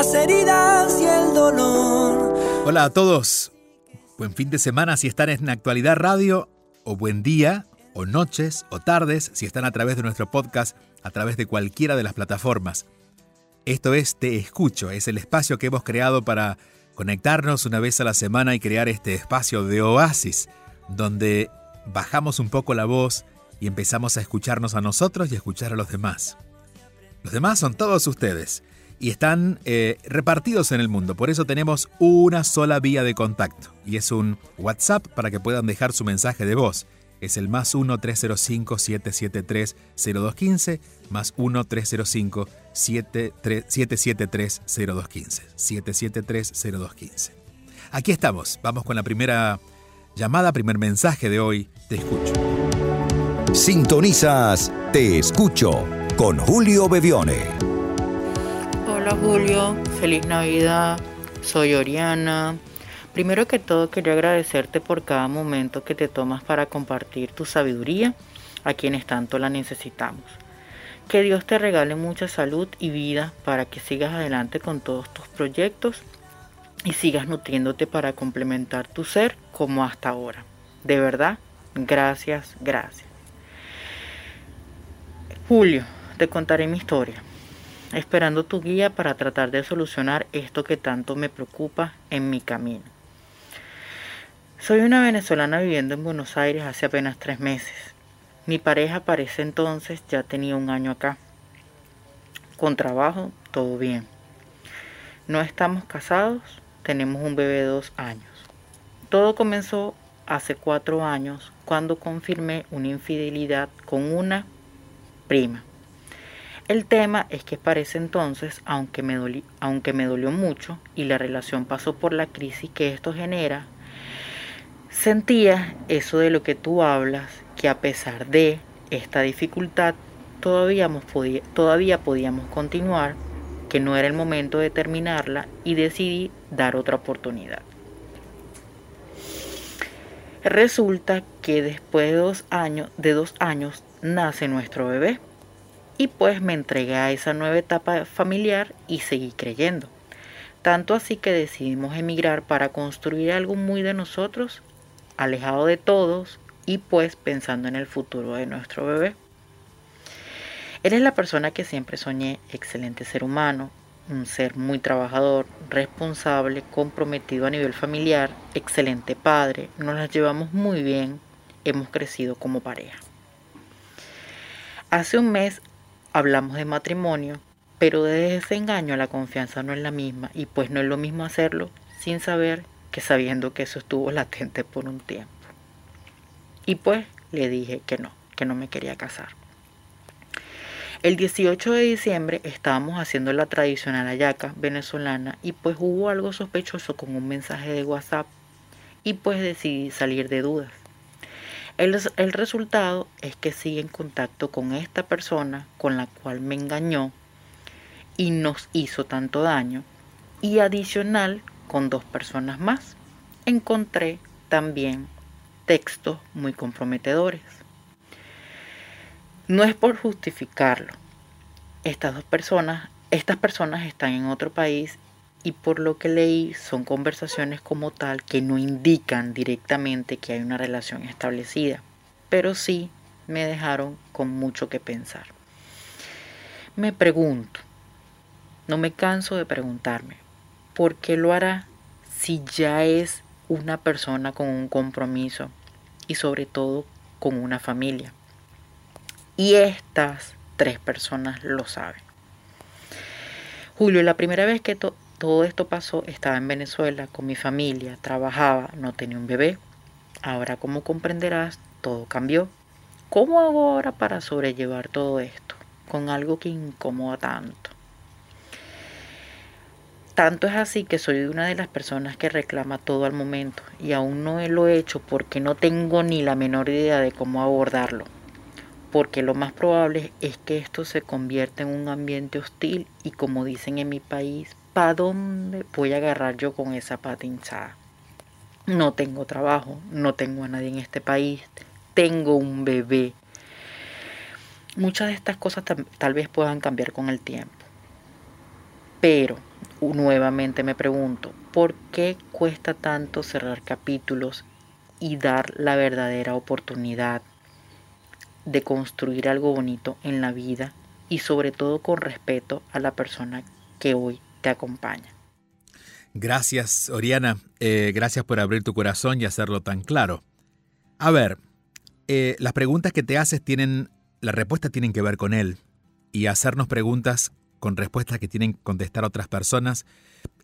las heridas y el dolor. Hola a todos. Buen fin de semana si están en Actualidad Radio o buen día o noches o tardes si están a través de nuestro podcast a través de cualquiera de las plataformas. Esto es Te Escucho, es el espacio que hemos creado para conectarnos una vez a la semana y crear este espacio de oasis, donde bajamos un poco la voz y empezamos a escucharnos a nosotros y a escuchar a los demás. Los demás son todos ustedes y están eh, repartidos en el mundo, por eso tenemos una sola vía de contacto y es un WhatsApp para que puedan dejar su mensaje de voz. Es el más 1-305-773-0215, más 1-305-773-0215, 773-0215. Aquí estamos, vamos con la primera llamada, primer mensaje de hoy. Te escucho. Sintonizas Te Escucho con Julio Bebione. Julio, feliz Navidad, soy Oriana. Primero que todo quería agradecerte por cada momento que te tomas para compartir tu sabiduría a quienes tanto la necesitamos. Que Dios te regale mucha salud y vida para que sigas adelante con todos tus proyectos y sigas nutriéndote para complementar tu ser como hasta ahora. De verdad, gracias, gracias. Julio, te contaré mi historia, esperando tu guía para tratar de solucionar esto que tanto me preocupa en mi camino. Soy una venezolana viviendo en Buenos Aires hace apenas tres meses. Mi pareja para ese entonces ya tenía un año acá. Con trabajo, todo bien. No estamos casados, tenemos un bebé de dos años. Todo comenzó hace cuatro años cuando confirmé una infidelidad con una prima. El tema es que para ese entonces, aunque me, dolió mucho y la relación pasó por la crisis que esto genera, Sentía eso de lo que tú hablas, que a pesar de esta dificultad, todavía, podíamos continuar, que no era el momento de terminarla y decidí dar otra oportunidad. Resulta que después de dos años nace nuestro bebé y pues me entregué a esa nueva etapa familiar y seguí creyendo. Tanto así que decidimos emigrar para construir algo muy de nosotros alejado de todos y pues pensando en el futuro de nuestro bebé. Él es la persona que siempre soñé, excelente ser humano, un ser muy trabajador, responsable, comprometido a nivel familiar, excelente padre, nos las llevamos muy bien, hemos crecido como pareja. Hace un mes hablamos de matrimonio, pero desde ese engaño la confianza no es la misma y pues no es lo mismo hacerlo sin saber que sabiendo que eso estuvo latente por un tiempo. Y pues le dije que no, que no me quería casar. El 18 de diciembre estábamos haciendo la tradicional ayaca venezolana y pues hubo algo sospechoso con un mensaje de WhatsApp y pues decidí salir de dudas. El, el, resultado es que sigue en contacto con esta persona con la cual me engañó y nos hizo tanto daño y adicional con dos personas más, encontré también textos muy comprometedores. No es por justificarlo. Estas dos personas, estas personas están en otro país y por lo que leí son conversaciones como tal que no indican directamente que hay una relación establecida, pero sí me dejaron con mucho que pensar. Me pregunto, no me canso de preguntarme, ¿por qué lo hará si ya es una persona con un compromiso y sobre todo con una familia? Y estas tres personas lo saben. Julio, la primera vez que todo esto pasó estaba en Venezuela con mi familia, trabajaba, no tenía un bebé. Ahora, como comprenderás, todo cambió. ¿Cómo hago ahora para sobrellevar todo esto con algo que incomoda tanto? Tanto es así que soy una de las personas que reclama todo al momento y aún no lo he hecho porque no tengo ni la menor idea de cómo abordarlo. Porque lo más probable es que esto se convierta en un ambiente hostil y como dicen en mi país, ¿para dónde voy a agarrar yo con esa pata hinchada? No tengo trabajo, no tengo a nadie en este país, tengo un bebé. Muchas de estas cosas tal vez puedan cambiar con el tiempo. Pero nuevamente me pregunto, ¿por qué cuesta tanto cerrar capítulos y dar la verdadera oportunidad de construir algo bonito en la vida y sobre todo con respeto a la persona que hoy te acompaña? Gracias, Oriana. Eh, gracias por abrir tu corazón y hacerlo tan claro. A ver, eh, las preguntas que te haces tienen, la respuesta tienen que ver con él. Y hacernos preguntas con respuestas que tienen que contestar otras personas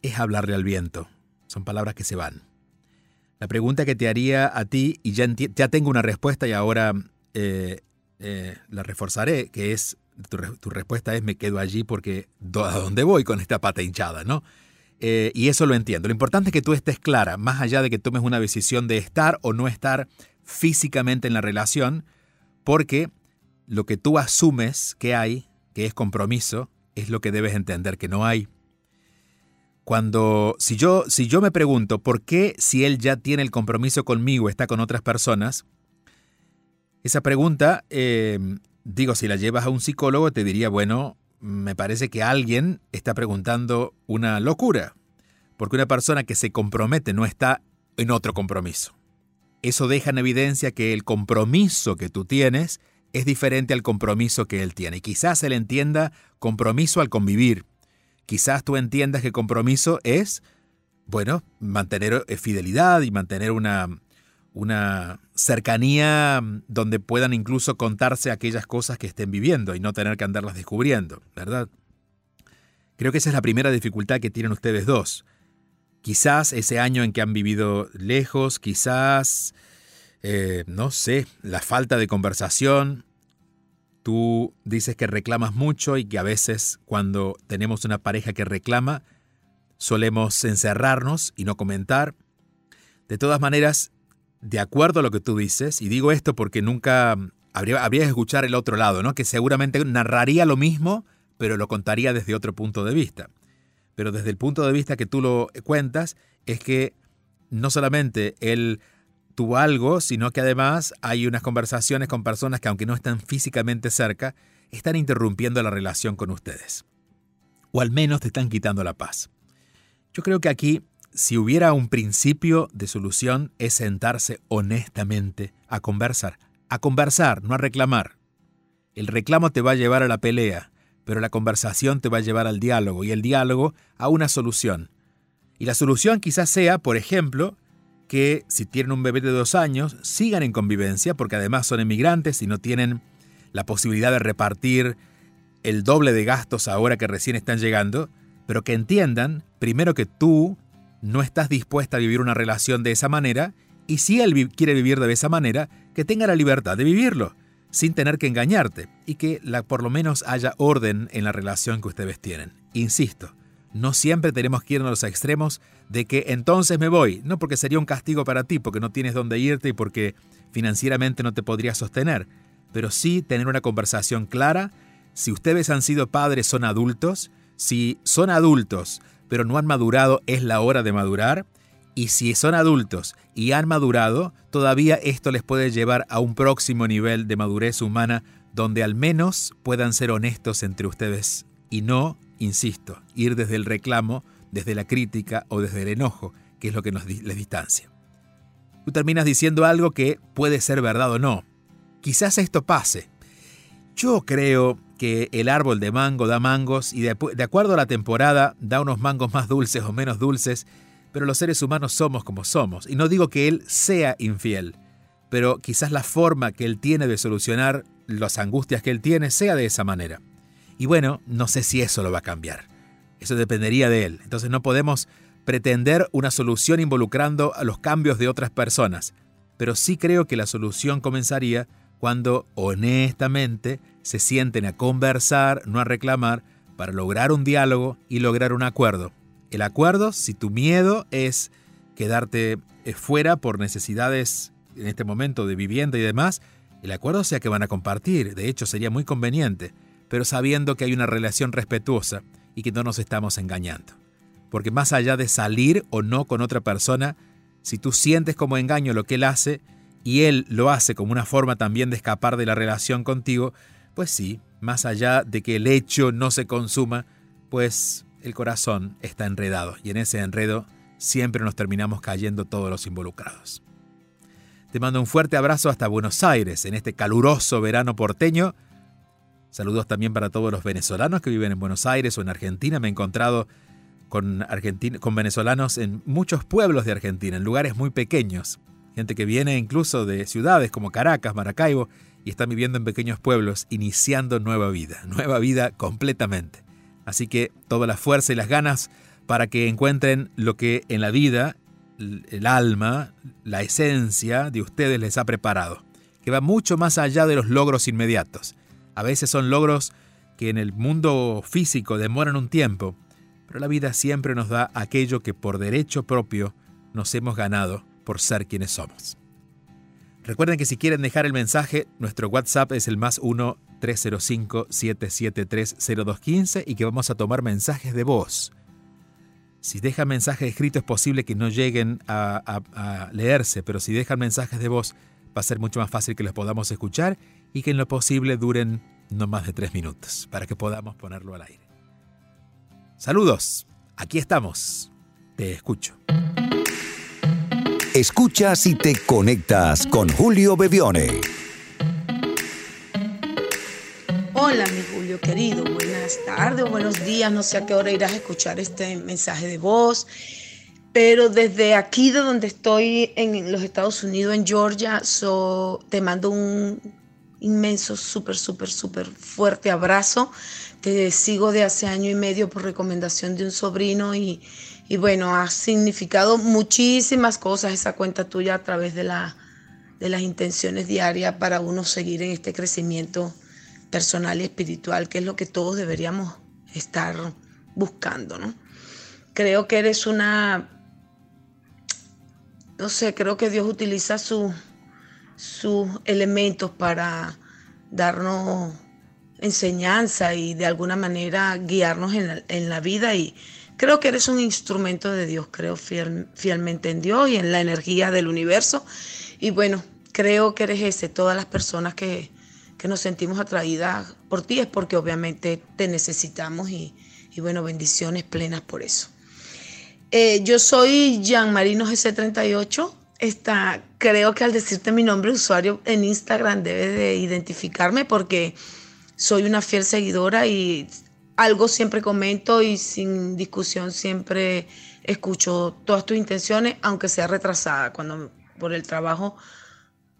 es hablarle al viento. Son palabras que se van. La pregunta que te haría a ti, y ya, ya tengo una respuesta y ahora eh, la reforzaré, que es, tu, respuesta es me quedo allí porque ¿a dónde voy con esta pata hinchada? ¿no? Eh, y eso lo entiendo. Lo importante es que tú estés clara, más allá de que tomes una decisión de estar o no estar físicamente en la relación, porque lo que tú asumes que hay, que es compromiso, es lo que debes entender que no hay. Cuando, si yo, si yo me pregunto por qué si él ya tiene el compromiso conmigo, está con otras personas, esa pregunta, eh, digo, si la llevas a un psicólogo, te diría, bueno, me parece que alguien está preguntando una locura, porque una persona que se compromete no está en otro compromiso. Eso deja en evidencia que el compromiso que tú tienes es diferente al compromiso que él tiene. Y quizás él entienda compromiso al convivir. Quizás tú entiendas que compromiso es, bueno, mantener eh, fidelidad y mantener una, una cercanía donde puedan incluso contarse aquellas cosas que estén viviendo y no tener que andarlas descubriendo, ¿verdad? Creo que esa es la primera dificultad que tienen ustedes dos. Quizás ese año en que han vivido lejos, quizás, eh, no sé, la falta de conversación, Tú dices que reclamas mucho y que a veces cuando tenemos una pareja que reclama, solemos encerrarnos y no comentar. De todas maneras, de acuerdo a lo que tú dices, y digo esto porque nunca habría, habría que escuchar el otro lado, ¿no? que seguramente narraría lo mismo, pero lo contaría desde otro punto de vista. Pero desde el punto de vista que tú lo cuentas, es que no solamente él tuvo algo, sino que además hay unas conversaciones con personas que aunque no están físicamente cerca, están interrumpiendo la relación con ustedes. O al menos te están quitando la paz. Yo creo que aquí, si hubiera un principio de solución, es sentarse honestamente a conversar. A conversar, no a reclamar. El reclamo te va a llevar a la pelea, pero la conversación te va a llevar al diálogo y el diálogo a una solución. Y la solución quizás sea, por ejemplo, que si tienen un bebé de dos años sigan en convivencia porque además son emigrantes y no tienen la posibilidad de repartir el doble de gastos ahora que recién están llegando, pero que entiendan primero que tú no estás dispuesta a vivir una relación de esa manera y si él quiere vivir de esa manera, que tenga la libertad de vivirlo sin tener que engañarte y que la, por lo menos haya orden en la relación que ustedes tienen. Insisto, no siempre tenemos que ir a los extremos de que entonces me voy, no porque sería un castigo para ti, porque no tienes dónde irte y porque financieramente no te podrías sostener, pero sí tener una conversación clara. Si ustedes han sido padres, son adultos. Si son adultos, pero no han madurado, es la hora de madurar. Y si son adultos y han madurado, todavía esto les puede llevar a un próximo nivel de madurez humana donde al menos puedan ser honestos entre ustedes y no insisto, ir desde el reclamo, desde la crítica o desde el enojo, que es lo que nos les distancia. Tú terminas diciendo algo que puede ser verdad o no. Quizás esto pase. Yo creo que el árbol de mango da mangos y de, acuerdo a la temporada da unos mangos más dulces o menos dulces, pero los seres humanos somos como somos. Y no digo que él sea infiel, pero quizás la forma que él tiene de solucionar las angustias que él tiene sea de esa manera. Y bueno, no sé si eso lo va a cambiar. Eso dependería de él. Entonces no podemos pretender una solución involucrando a los cambios de otras personas. Pero sí creo que la solución comenzaría cuando honestamente se sienten a conversar, no a reclamar, para lograr un diálogo y lograr un acuerdo. el acuerdo, si tu miedo es quedarte eh, fuera por necesidades en este momento de vivienda y demás, el acuerdo sea que van a compartir. De hecho, sería muy conveniente, pero sabiendo que hay una relación respetuosa y que no nos estamos engañando. Porque más allá de salir o no con otra persona, si tú sientes como engaño lo que él hace y él lo hace como una forma también de escapar de la relación contigo, pues sí, más allá de que el hecho no se consuma, pues el corazón está enredado y en ese enredo siempre nos terminamos cayendo todos los involucrados. Te mando un fuerte abrazo hasta Buenos Aires en este caluroso verano porteño. Saludos también para todos los venezolanos que viven en Buenos Aires o en Argentina. Me he encontrado con, con venezolanos en muchos pueblos de Argentina, en lugares muy pequeños. Gente que viene incluso de ciudades como Caracas, Maracaibo, y están viviendo en pequeños pueblos, iniciando nueva vida, nueva vida completamente. Así que toda la fuerza y las ganas para que encuentren lo que en la vida el alma, la esencia de ustedes les ha preparado, que va mucho más allá de los logros inmediatos. A veces son logros que en el mundo físico demoran un tiempo, pero la vida siempre nos da aquello que por derecho propio nos hemos ganado por ser quienes somos. Recuerden que si quieren dejar el mensaje, nuestro WhatsApp es el más 1-305-773-0215 y que vamos a tomar mensajes de voz si dejan mensajes escritos es posible que no lleguen a, leerse, pero si dejan mensajes de voz va a ser mucho más fácil que los podamos escuchar y que en lo posible duren no más de tres minutos para que podamos ponerlo al aire. Saludos, aquí estamos, te escucho. Escuchas y te conectas con Julio Bebione. Hola, mi Julio querido, buenas tardes o buenos días. No sé a qué hora irás a escuchar este mensaje de voz, pero desde aquí, de donde estoy en los Estados Unidos, en Georgia, te mando un inmenso, súper, súper, súper fuerte abrazo. Te sigo de hace año y medio por recomendación de un sobrino y, y bueno, ha significado muchísimas cosas esa cuenta tuya a través de, la, de las intenciones diarias para uno seguir en este crecimiento personal y espiritual, que es lo que todos deberíamos estar buscando, ¿no? Creo que eres una, no sé, creo que Dios utiliza sus elementos para darnos enseñanza y de alguna manera guiarnos en la, vida y creo que eres un instrumento de Dios, creo fielmente en Dios y en la energía del universo y bueno, creo que eres ese, todas las personas que, que nos sentimos atraídas por ti es porque obviamente te necesitamos y, bueno, bendiciones plenas por eso. Eh, yo soy Jean Marino GC38. Está, creo que al decirte mi nombre usuario en Instagram debes de identificarme porque soy una fiel seguidora y algo siempre comento y sin discusión siempre escucho todas tus intenciones, aunque sea retrasada, cuando por el trabajo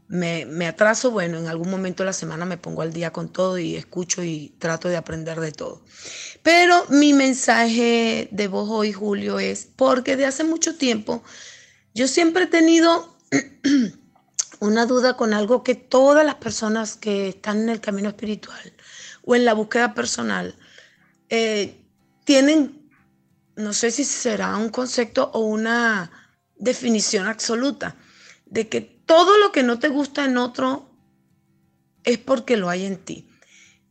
me, atraso, bueno, en algún momento de la semana me pongo al día con todo y escucho y trato de aprender de todo. Pero mi mensaje de voz hoy, Julio, es porque de hace mucho tiempo yo siempre he tenido una duda con algo que todas las personas que están en el camino espiritual o en la búsqueda personal eh, tienen, no sé si será un concepto o una definición absoluta, de que todo lo que no te gusta en otro es porque lo hay en ti.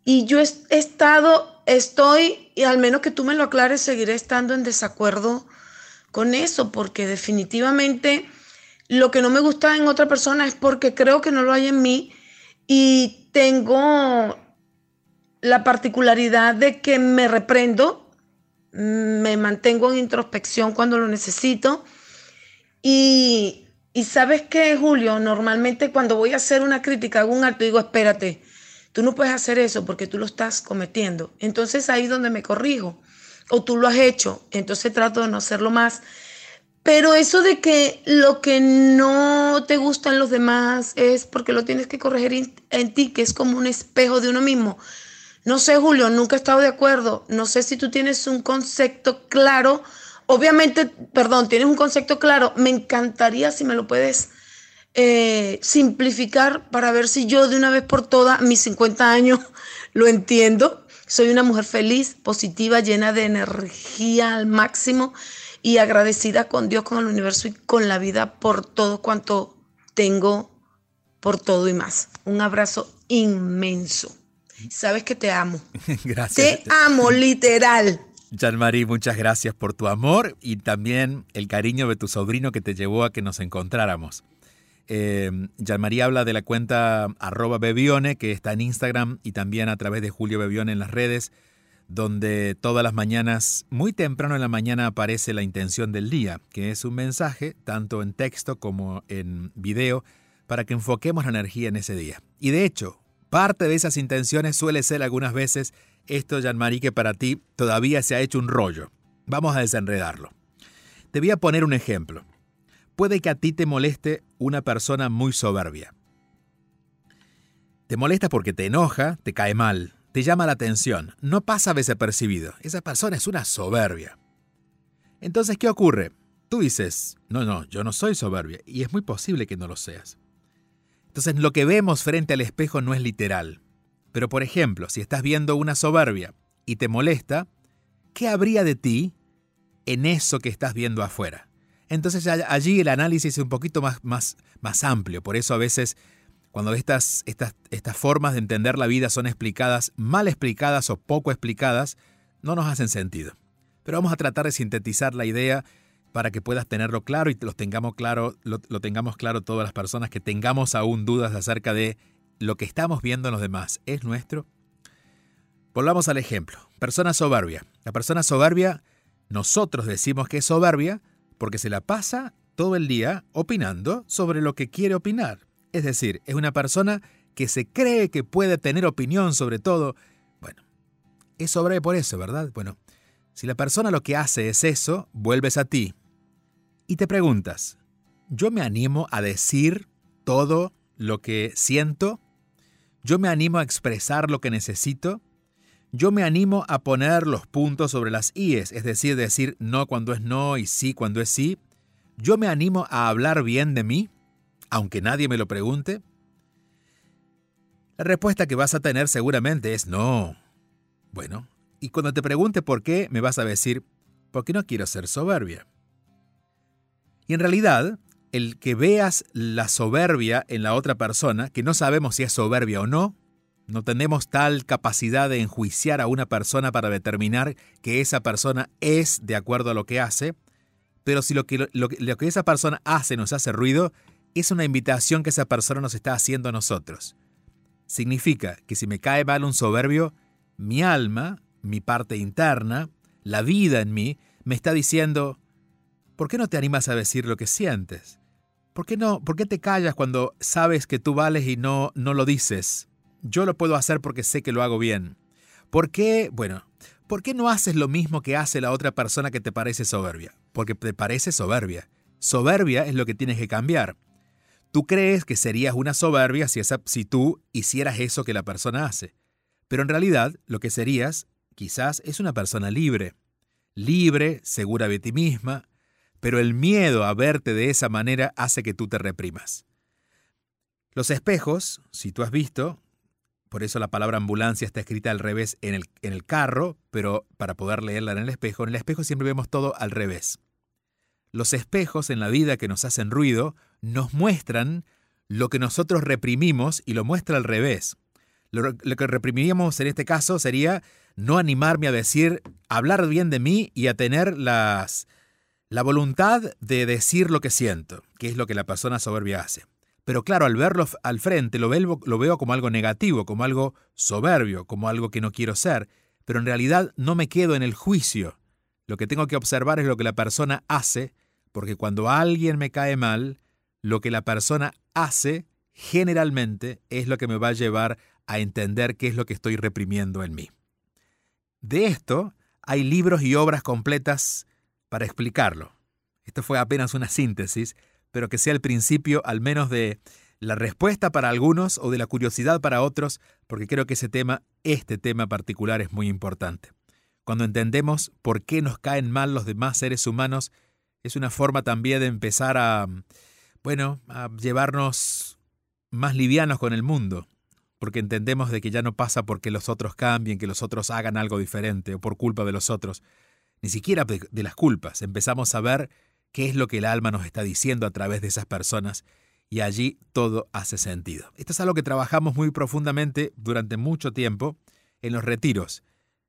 Y yo he estado, estoy, y al menos que tú me lo aclares, seguiré estando en desacuerdo con eso, porque definitivamente lo que no me gusta en otra persona es porque creo que no lo hay en mí y tengo la particularidad de que me reprendo, me mantengo en introspección cuando lo necesito y y sabes qué, Julio, normalmente cuando voy a hacer una crítica, hago un acto y digo, espérate, tú no puedes hacer eso porque tú lo estás cometiendo. Entonces ahí es donde me corrijo. O tú lo has hecho, entonces trato de no hacerlo más. Pero eso de que lo que no te gusta en los demás es porque lo tienes que corregir en ti, que es como un espejo de uno mismo. No sé, Julio, nunca he estado de acuerdo. No sé si tú tienes un concepto claro Obviamente, perdón, tienes un concepto claro. Me encantaría si me lo puedes eh, simplificar para ver si yo de una vez por todas, mis 50 años, lo entiendo. Soy una mujer feliz, positiva, llena de energía al máximo y agradecida con Dios, con el universo y con la vida por todo cuanto tengo, por todo y más. Un abrazo inmenso. Sabes que te amo. gracias. Te amo, literal. Jean-Marie, muchas gracias por tu amor y también el cariño de tu sobrino que te llevó a que nos encontráramos. Eh, Jean-Marie habla de la cuenta arroba Bebione, que está en Instagram y también a través de Julio Bebione en las redes, donde todas las mañanas, muy temprano en la mañana, aparece la intención del día, que es un mensaje, tanto en texto como en video, para que enfoquemos la energía en ese día. Y de hecho, parte de esas intenciones suele ser algunas veces esto, Jean-Marie, que para ti todavía se ha hecho un rollo. Vamos a desenredarlo. Te voy a poner un ejemplo. Puede que a ti te moleste una persona muy soberbia. Te molesta porque te enoja, te cae mal, te llama la atención, no pasa desapercibido. Esa persona es una soberbia. Entonces, ¿qué ocurre? Tú dices, no, no, yo no soy soberbia, y es muy posible que no lo seas. Entonces, lo que vemos frente al espejo no es literal. Pero, por ejemplo, si estás viendo una soberbia y te molesta, ¿qué habría de ti en eso que estás viendo afuera? Entonces allí el análisis es un poquito más, más, más amplio. Por eso a veces cuando estas, estas, estas formas de entender la vida son explicadas, mal explicadas o poco explicadas, no nos hacen sentido. Pero vamos a tratar de sintetizar la idea para que puedas tenerlo claro y lo tengamos claro, lo, lo tengamos claro todas las personas que tengamos aún dudas acerca de lo que estamos viendo en los demás. ¿Es nuestro? Volvamos al ejemplo. Persona soberbia. La persona soberbia, nosotros decimos que es soberbia porque se la pasa todo el día opinando sobre lo que quiere opinar. Es decir, es una persona que se cree que puede tener opinión sobre todo. Bueno, es sobre por eso, ¿verdad? Bueno, si la persona lo que hace es eso, vuelves a ti y te preguntas, ¿yo me animo a decir todo lo que siento? ¿Yo me animo a expresar lo que necesito? Yo me animo a poner los puntos sobre las IES, es decir, decir no cuando es no y sí cuando es sí. Yo me animo a hablar bien de mí, aunque nadie me lo pregunte. La respuesta que vas a tener seguramente es no. Bueno, y cuando te pregunte por qué, me vas a decir, porque no quiero ser soberbia. Y en realidad, el que veas la soberbia en la otra persona, que no sabemos si es soberbia o no, no tenemos tal capacidad de enjuiciar a una persona para determinar que esa persona es de acuerdo a lo que hace, pero si lo que, lo, que esa persona hace nos hace ruido, es una invitación que esa persona nos está haciendo a nosotros. Significa que si me cae mal un soberbio, mi alma, mi parte interna, la vida en mí, me está diciendo, ¿por qué no te animas a decir lo que sientes? ¿Por qué no? ¿Por qué te callas cuando sabes que tú vales y no, no lo dices? Yo lo puedo hacer porque sé que lo hago bien. ¿Por qué? Bueno, ¿por qué no haces lo mismo que hace la otra persona que te parece soberbia? Porque te parece soberbia. Soberbia es lo que tienes que cambiar. Tú crees que serías una soberbia si, esa, si tú hicieras eso que la persona hace. Pero en realidad lo que serías, quizás, es una persona libre. Libre, segura de ti misma, pero el miedo a verte de esa manera hace que tú te reprimas. Los espejos, si tú has visto, por eso la palabra ambulancia está escrita al revés en el, en el carro, pero para poder leerla en el espejo, en el espejo siempre vemos todo al revés. Los espejos en la vida que nos hacen ruido nos muestran lo que nosotros reprimimos y lo muestra al revés. Lo, lo, que reprimiríamos en este caso sería no animarme a decir, hablar bien de mí y a tener las, la voluntad de decir lo que siento, que es lo que la persona soberbia hace. Pero claro, al verlo al frente lo veo, lo veo como algo negativo, como algo soberbio, como algo que no quiero ser, pero en realidad no me quedo en el juicio. Lo que tengo que observar es lo que la persona hace, porque cuando alguien me cae mal, lo que la persona hace generalmente es lo que me va a llevar a entender qué es lo que estoy reprimiendo en mí. De esto hay libros y obras completas para explicarlo. Esto fue apenas una síntesis, pero que sea el principio al menos de la respuesta para algunos o de la curiosidad para otros, porque creo que ese tema, este tema particular, es muy importante. Cuando entendemos por qué nos caen mal los demás seres humanos, es una forma también de empezar a, bueno, a llevarnos más livianos con el mundo. porque entendemos de que ya no pasa porque los otros cambien, que los otros hagan algo diferente o por culpa de los otros, ni siquiera de, las culpas. Empezamos a ver qué es lo que el alma nos está diciendo a través de esas personas y allí todo hace sentido. Esto es algo que trabajamos muy profundamente durante mucho tiempo en los retiros.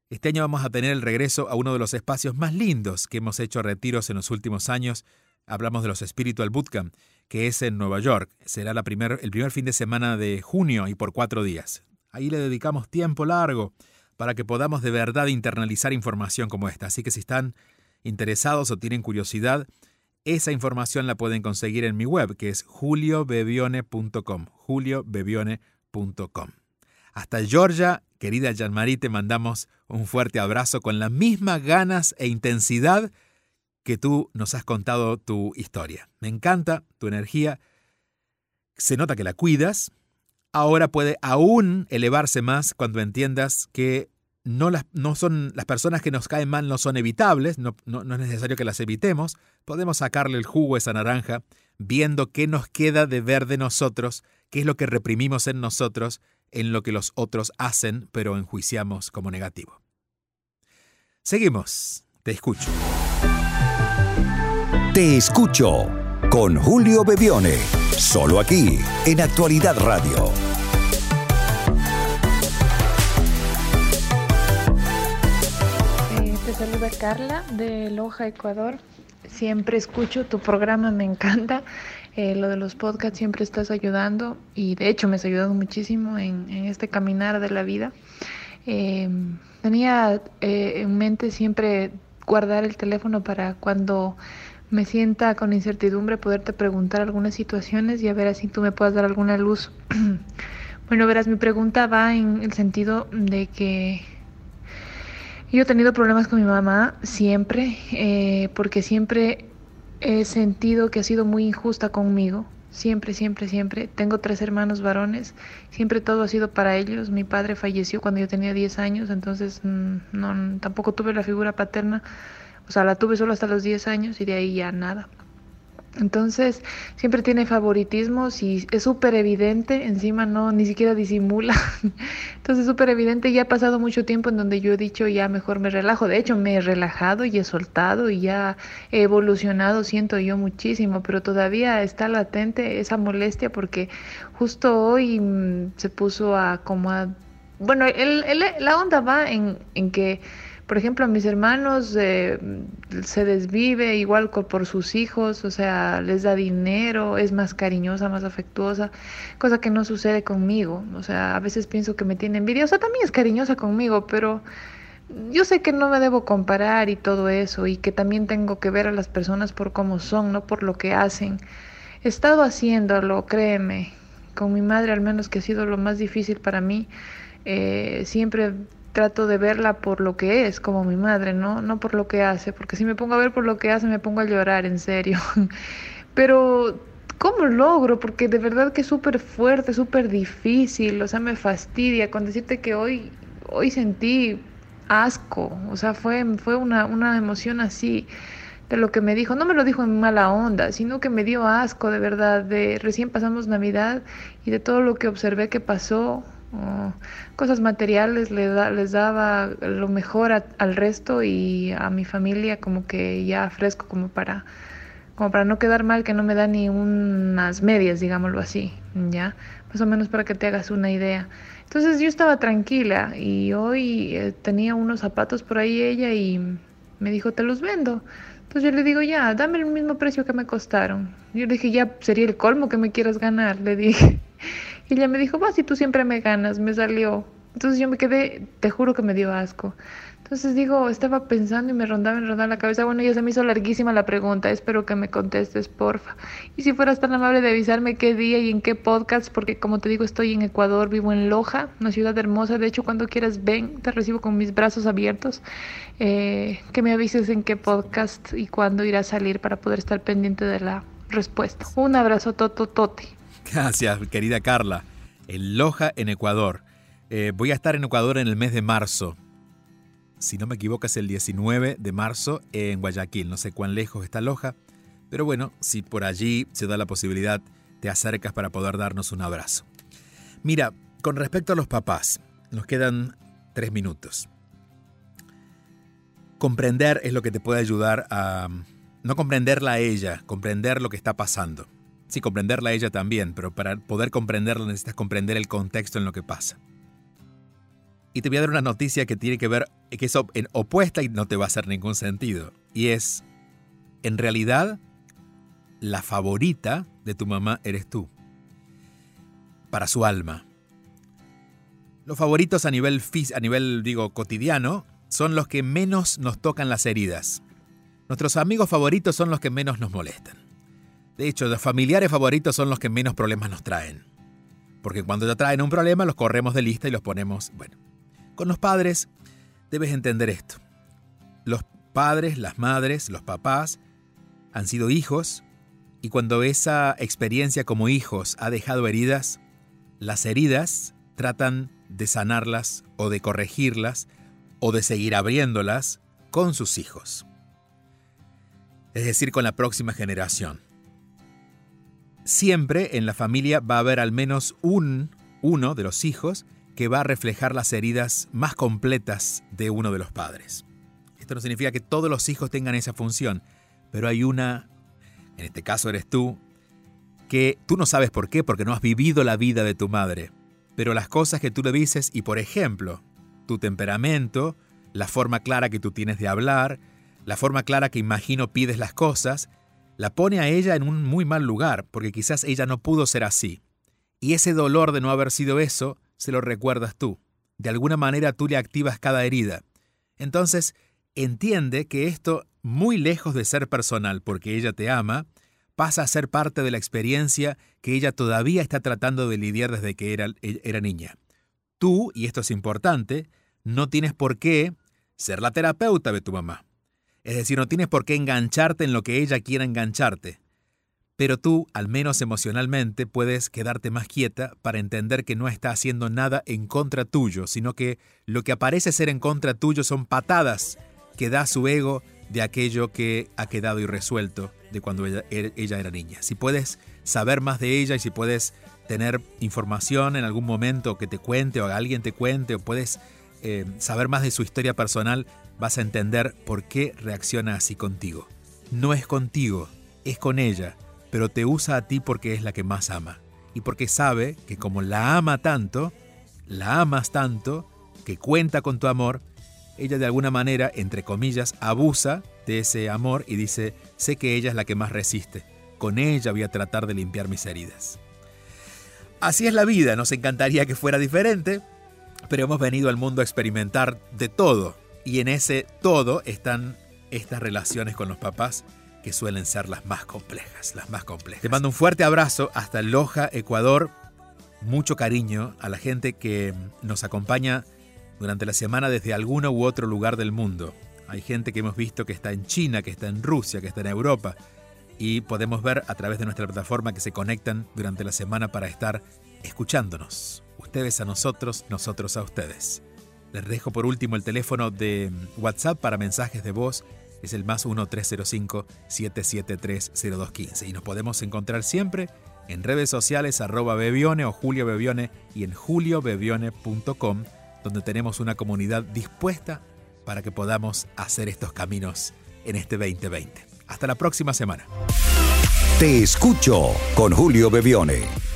Este año vamos a tener el regreso a uno de los espacios más lindos que hemos hecho retiros en los últimos años. Hablamos de los Spiritual Bootcamp, que es en Nueva York. Será la primer, el primer fin de semana de junio y por cuatro días. Ahí le dedicamos tiempo largo para que podamos de verdad internalizar información como esta. Así que si están interesados o tienen curiosidad, esa información la pueden conseguir en mi web, que es juliobebione.com. juliobebione.com. Hasta Georgia, querida Jean-Marie, te mandamos un fuerte abrazo con las mismas ganas e intensidad que tú nos has contado tu historia. Me encanta tu energía. Se nota que la cuidas. Ahora puede aún elevarse más cuando entiendas que no, las, no son las personas que nos caen mal no son evitables, no, no, no, es necesario que las evitemos, podemos sacarle el jugo a esa naranja viendo qué nos queda de ver de nosotros, qué es lo que reprimimos en nosotros, en lo que los otros hacen, pero enjuiciamos como negativo. Seguimos, te escucho. Te escucho con Julio Bebione, solo aquí en Actualidad Radio. Saluda Carla de Loja, Ecuador. Siempre escucho tu programa, me encanta. Eh, lo de los podcasts siempre estás ayudando y de hecho me has ayudado muchísimo en, este caminar de la vida. Eh, tenía eh, en mente siempre guardar el teléfono para cuando me sienta con incertidumbre poderte preguntar algunas situaciones y a ver así tú me puedas dar alguna luz. bueno, verás, mi pregunta va en el sentido de que yo he tenido problemas con mi mamá siempre, eh, porque siempre he sentido que ha sido muy injusta conmigo. Siempre, siempre, siempre. Tengo tres hermanos varones. Siempre todo ha sido para ellos. Mi padre falleció cuando yo tenía 10 años, entonces mm, no, tampoco tuve la figura paterna. O sea, la tuve solo hasta los 10 años y de ahí ya nada. Entonces, siempre tiene favoritismos y es súper evidente, encima no, ni siquiera disimula. Entonces, es súper evidente, ya ha pasado mucho tiempo en donde yo he dicho, ya mejor me relajo. De hecho, me he relajado y he soltado y ya he evolucionado, siento yo muchísimo, pero todavía está latente esa molestia porque justo hoy mm, se puso a como a... Bueno, el, la onda va en, en que por ejemplo, a mis hermanos eh, se desvive igual por sus hijos, o sea, les da dinero, es más cariñosa, más afectuosa, cosa que no sucede conmigo. O sea, a veces pienso que me tiene envidia, o sea, también es cariñosa conmigo, pero yo sé que no me debo comparar y todo eso, y que también tengo que ver a las personas por cómo son, no por lo que hacen. He estado haciéndolo, créeme, con mi madre al menos que ha sido lo más difícil para mí. Eh, siempre trato de verla por lo que es, como mi madre, ¿no? No por lo que hace, porque si me pongo a ver por lo que hace me pongo a llorar, en serio. Pero, ¿cómo logro? Porque de verdad que es súper fuerte, súper difícil, o sea, me fastidia con decirte que hoy, hoy sentí asco, o sea, fue, fue una, una emoción así de lo que me dijo, no me lo dijo en mala onda, sino que me dio asco de verdad, de recién pasamos Navidad y de todo lo que observé que pasó, cosas materiales les, les daba lo mejor al resto y a mi familia como que ya fresco como para como para no quedar mal que no me da ni unas medias digámoslo así ya más o menos para que te hagas una idea. Entonces yo estaba tranquila y hoy eh, tenía unos zapatos por ahí ella y me dijo te los vendo entonces yo le digo ya dame el mismo precio que me costaron yo le dije ya sería el colmo que me quieras ganar le dije y ella me dijo, va, si tú siempre me ganas, me salió. Entonces yo me quedé, te juro que me dio asco. Entonces digo, estaba pensando y me rondaba, me rondaba la cabeza. Bueno, ya se me hizo larguísima la pregunta. Espero que me contestes, porfa. Y si fueras tan amable de avisarme qué día y en qué podcast, porque como te digo, estoy en Ecuador, vivo en Loja, una ciudad hermosa. De hecho, cuando quieras, ven, te recibo con mis brazos abiertos. Eh, que me avises en qué podcast y cuándo irá a salir para poder estar pendiente de la respuesta. Un abrazo, toto, tote. Gracias, querida Carla. En Loja, en Ecuador. Eh, voy a estar en Ecuador en el mes de marzo. Si no me equivoco, es el 19 de marzo en Guayaquil. No sé cuán lejos está Loja, pero bueno, si por allí se da la posibilidad, te acercas para poder darnos un abrazo. Mira, con respecto a los papás, nos quedan tres minutos. Comprender es lo que te puede ayudar a no comprenderla a ella, comprender lo que está pasando. Sí, comprenderla ella también, pero para poder comprenderla necesitas comprender el contexto en lo que pasa. Y te voy a dar una noticia que tiene que ver, que es opuesta y no te va a hacer ningún sentido. Y es, en realidad, la favorita de tu mamá eres tú. Para su alma. Los favoritos a nivel, a nivel digo, cotidiano son los que menos nos tocan las heridas. Nuestros amigos favoritos son los que menos nos molestan. De hecho, los familiares favoritos son los que menos problemas nos traen. Porque cuando ya traen un problema, los corremos de lista y los ponemos, bueno. Con los padres, debes entender esto. Los padres, las madres, los papás han sido hijos y cuando esa experiencia como hijos ha dejado heridas, las heridas tratan de sanarlas o de corregirlas o de seguir abriéndolas con sus hijos. Es decir, con la próxima generación. Siempre en la familia va a haber al menos un, uno de los hijos que va a reflejar las heridas más completas de uno de los padres. Esto no significa que todos los hijos tengan esa función, pero hay una, en este caso eres tú, que tú no sabes por qué, porque no has vivido la vida de tu madre, pero las cosas que tú le dices y por ejemplo, tu temperamento, la forma clara que tú tienes de hablar, la forma clara que imagino pides las cosas, la pone a ella en un muy mal lugar, porque quizás ella no pudo ser así. Y ese dolor de no haber sido eso, se lo recuerdas tú. De alguna manera tú le activas cada herida. Entonces, entiende que esto, muy lejos de ser personal porque ella te ama, pasa a ser parte de la experiencia que ella todavía está tratando de lidiar desde que era, niña. Tú, y esto es importante, no tienes por qué ser la terapeuta de tu mamá. Es decir, no tienes por qué engancharte en lo que ella quiera engancharte. Pero tú, al menos emocionalmente, puedes quedarte más quieta para entender que no está haciendo nada en contra tuyo, sino que lo que aparece ser en contra tuyo son patadas que da su ego de aquello que ha quedado irresuelto de cuando ella, ella era niña. Si puedes saber más de ella y si puedes tener información en algún momento que te cuente o alguien te cuente o puedes eh, saber más de su historia personal, vas a entender por qué reacciona así contigo. No es contigo, es con ella, pero te usa a ti porque es la que más ama. Y porque sabe que como la ama tanto, la amas tanto, que cuenta con tu amor, ella de alguna manera, entre comillas, abusa de ese amor y dice, sé que ella es la que más resiste. Con ella voy a tratar de limpiar mis heridas. Así es la vida, nos encantaría que fuera diferente, pero hemos venido al mundo a experimentar de todo. Y en ese todo están estas relaciones con los papás que suelen ser las más complejas, las más complejas. Te mando un fuerte abrazo hasta Loja, Ecuador. Mucho cariño a la gente que nos acompaña durante la semana desde alguno u otro lugar del mundo. Hay gente que hemos visto que está en China, que está en Rusia, que está en Europa, y podemos ver a través de nuestra plataforma que se conectan durante la semana para estar escuchándonos. Ustedes a nosotros, nosotros a ustedes. Les dejo por último el teléfono de WhatsApp para mensajes de voz. Es el más 1-305-773-0215. Y nos podemos encontrar siempre en redes sociales arroba Bebione o Julio Bebione y en juliobebione.com, donde tenemos una comunidad dispuesta para que podamos hacer estos caminos en este 2020. Hasta la próxima semana. Te escucho con Julio Bebione.